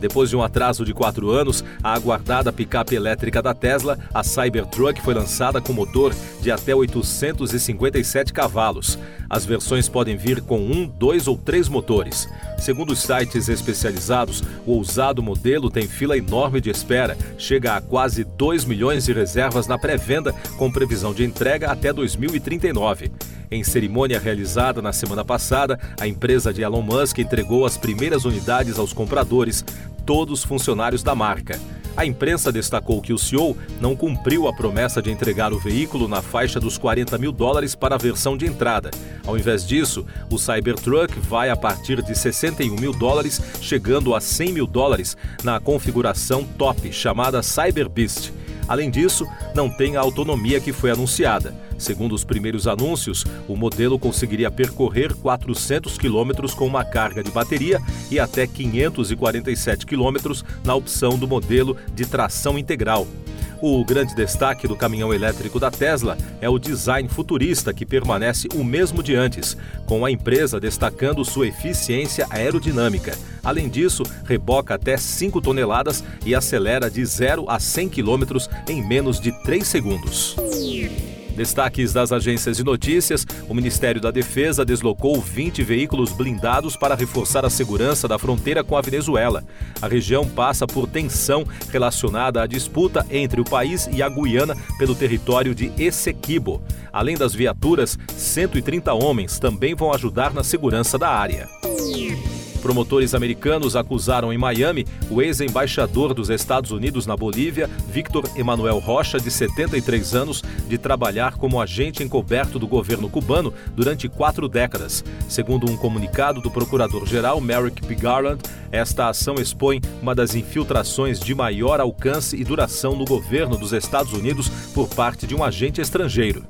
Depois de um atraso de quatro anos, a aguardada picape elétrica da Tesla, a Cybertruck, foi lançada com motor de até 857 cavalos. As versões podem vir com um, dois ou três motores. Segundo os sites especializados, o ousado modelo tem fila enorme de espera, chega a quase 2 milhões de reservas na pré-venda, com previsão de entrega até 2039. Em cerimônia realizada na semana passada, a empresa de Elon Musk entregou as primeiras unidades aos compradores, todos funcionários da marca. A imprensa destacou que o CEO não cumpriu a promessa de entregar o veículo na faixa dos 40 mil dólares para a versão de entrada. Ao invés disso, o Cybertruck vai a partir de 61 mil dólares, chegando a 100 mil dólares na configuração top, chamada Cyberbeast. Além disso, não tem a autonomia que foi anunciada. Segundo os primeiros anúncios, o modelo conseguiria percorrer 400 quilômetros com uma carga de bateria e até 547 quilômetros na opção do modelo de tração integral. O grande destaque do caminhão elétrico da Tesla é o design futurista que permanece o mesmo de antes, com a empresa destacando sua eficiência aerodinâmica. Além disso, reboca até 5 toneladas e acelera de 0 a 100 km em menos de 3 segundos. Destaques das agências de notícias: o Ministério da Defesa deslocou 20 veículos blindados para reforçar a segurança da fronteira com a Venezuela. A região passa por tensão relacionada à disputa entre o país e a Guiana pelo território de Essequibo. Além das viaturas, 130 homens também vão ajudar na segurança da área. Promotores americanos acusaram em Miami o ex-embaixador dos Estados Unidos na Bolívia, Victor Emanuel Rocha, de 73 anos, de trabalhar como agente encoberto do governo cubano durante quatro décadas. Segundo um comunicado do procurador-geral Merrick P. Garland, esta ação expõe uma das infiltrações de maior alcance e duração no governo dos Estados Unidos por parte de um agente estrangeiro.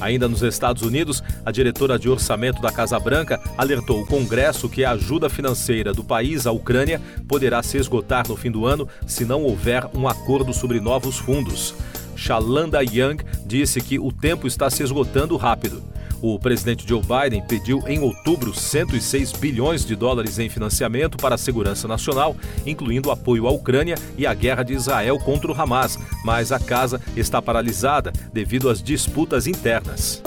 Ainda nos Estados Unidos, a diretora de orçamento da Casa Branca alertou o Congresso que a ajuda financeira do país à Ucrânia poderá se esgotar no fim do ano se não houver um acordo sobre novos fundos. Shalanda Young disse que o tempo está se esgotando rápido. O presidente Joe Biden pediu em outubro 106 bilhões de dólares em financiamento para a segurança nacional, incluindo apoio à Ucrânia e à guerra de Israel contra o Hamas, mas a casa está paralisada devido às disputas internas.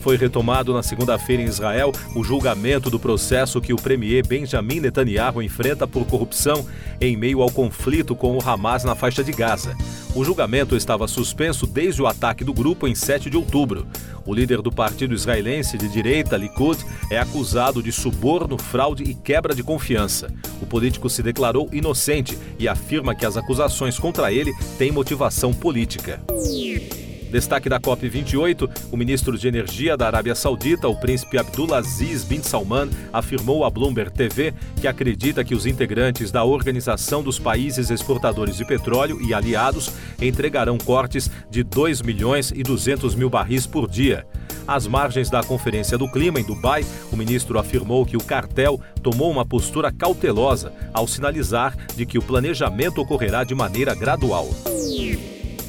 Foi retomado na segunda-feira em Israel o julgamento do processo que o premier Benjamin Netanyahu enfrenta por corrupção em meio ao conflito com o Hamas na faixa de Gaza. O julgamento estava suspenso desde o ataque do grupo em 7 de outubro. O líder do partido israelense de direita, Likud, é acusado de suborno, fraude e quebra de confiança. O político se declarou inocente e afirma que as acusações contra ele têm motivação política. Destaque da COP28, o ministro de Energia da Arábia Saudita, o príncipe Abdulaziz bin Salman, afirmou à Bloomberg TV que acredita que os integrantes da Organização dos Países Exportadores de Petróleo e aliados entregarão cortes de 2 milhões e 200 mil barris por dia. Às margens da Conferência do Clima em Dubai, o ministro afirmou que o cartel tomou uma postura cautelosa ao sinalizar de que o planejamento ocorrerá de maneira gradual.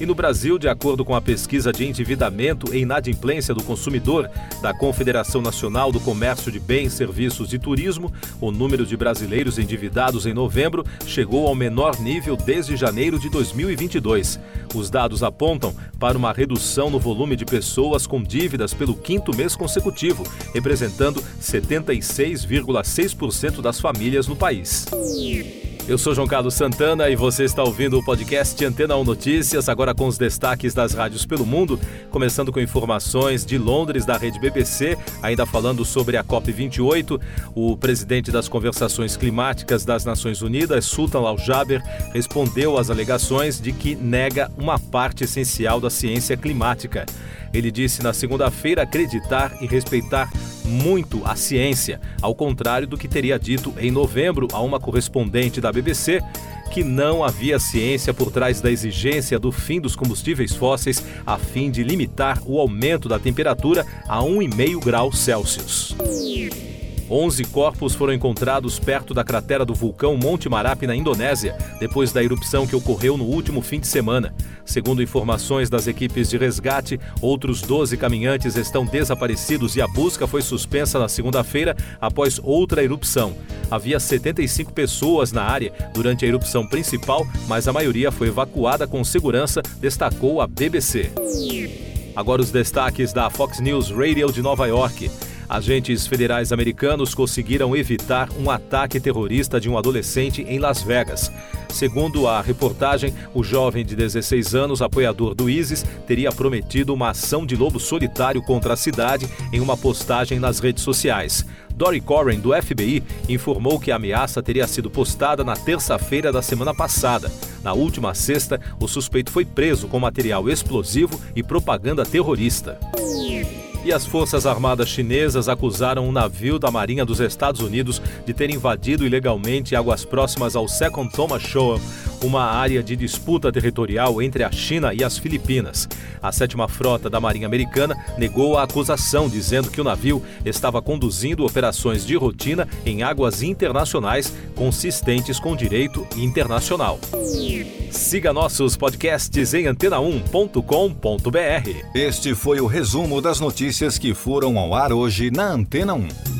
E no Brasil, de acordo com a pesquisa de endividamento e inadimplência do consumidor da Confederação Nacional do Comércio de Bens, Serviços e Turismo, o número de brasileiros endividados em novembro chegou ao menor nível desde janeiro de 2022. Os dados apontam para uma redução no volume de pessoas com dívidas pelo quinto mês consecutivo, representando 76,6% das famílias no país. Eu sou João Carlos Santana e você está ouvindo o podcast Antena 1 Notícias, agora com os destaques das rádios pelo mundo, começando com informações de Londres da rede BBC, ainda falando sobre a COP28. O presidente das conversações climáticas das Nações Unidas, Sultan Al-Jaber, respondeu às alegações de que nega uma parte essencial da ciência climática. Ele disse na segunda-feira acreditar e respeitar muito a ciência, ao contrário do que teria dito em novembro a uma correspondente da BBC que não havia ciência por trás da exigência do fim dos combustíveis fósseis a fim de limitar o aumento da temperatura a 1,5 graus Celsius. 11 corpos foram encontrados perto da cratera do vulcão Monte Marapi, na Indonésia, depois da erupção que ocorreu no último fim de semana. Segundo informações das equipes de resgate, outros 12 caminhantes estão desaparecidos e a busca foi suspensa na segunda-feira após outra erupção. Havia 75 pessoas na área durante a erupção principal, mas a maioria foi evacuada com segurança, destacou a BBC. Agora os destaques da Fox News Radio de Nova York. Agentes federais americanos conseguiram evitar um ataque terrorista de um adolescente em Las Vegas. Segundo a reportagem, o jovem de 16 anos, apoiador do ISIS, teria prometido uma ação de lobo solitário contra a cidade em uma postagem nas redes sociais. Dory Corren, do FBI, informou que a ameaça teria sido postada na terça-feira da semana passada. Na última sexta, o suspeito foi preso com material explosivo e propaganda terrorista. E as Forças Armadas chinesas acusaram um navio da Marinha dos Estados Unidos de ter invadido ilegalmente águas próximas ao Second Thomas Shoal, uma área de disputa territorial entre a China e as Filipinas. A sétima frota da Marinha Americana negou a acusação, dizendo que o navio estava conduzindo operações de rotina em águas internacionais consistentes com direito internacional. Siga nossos podcasts em antena1.com.br. Este foi o resumo das notícias que foram ao ar hoje na Antena 1.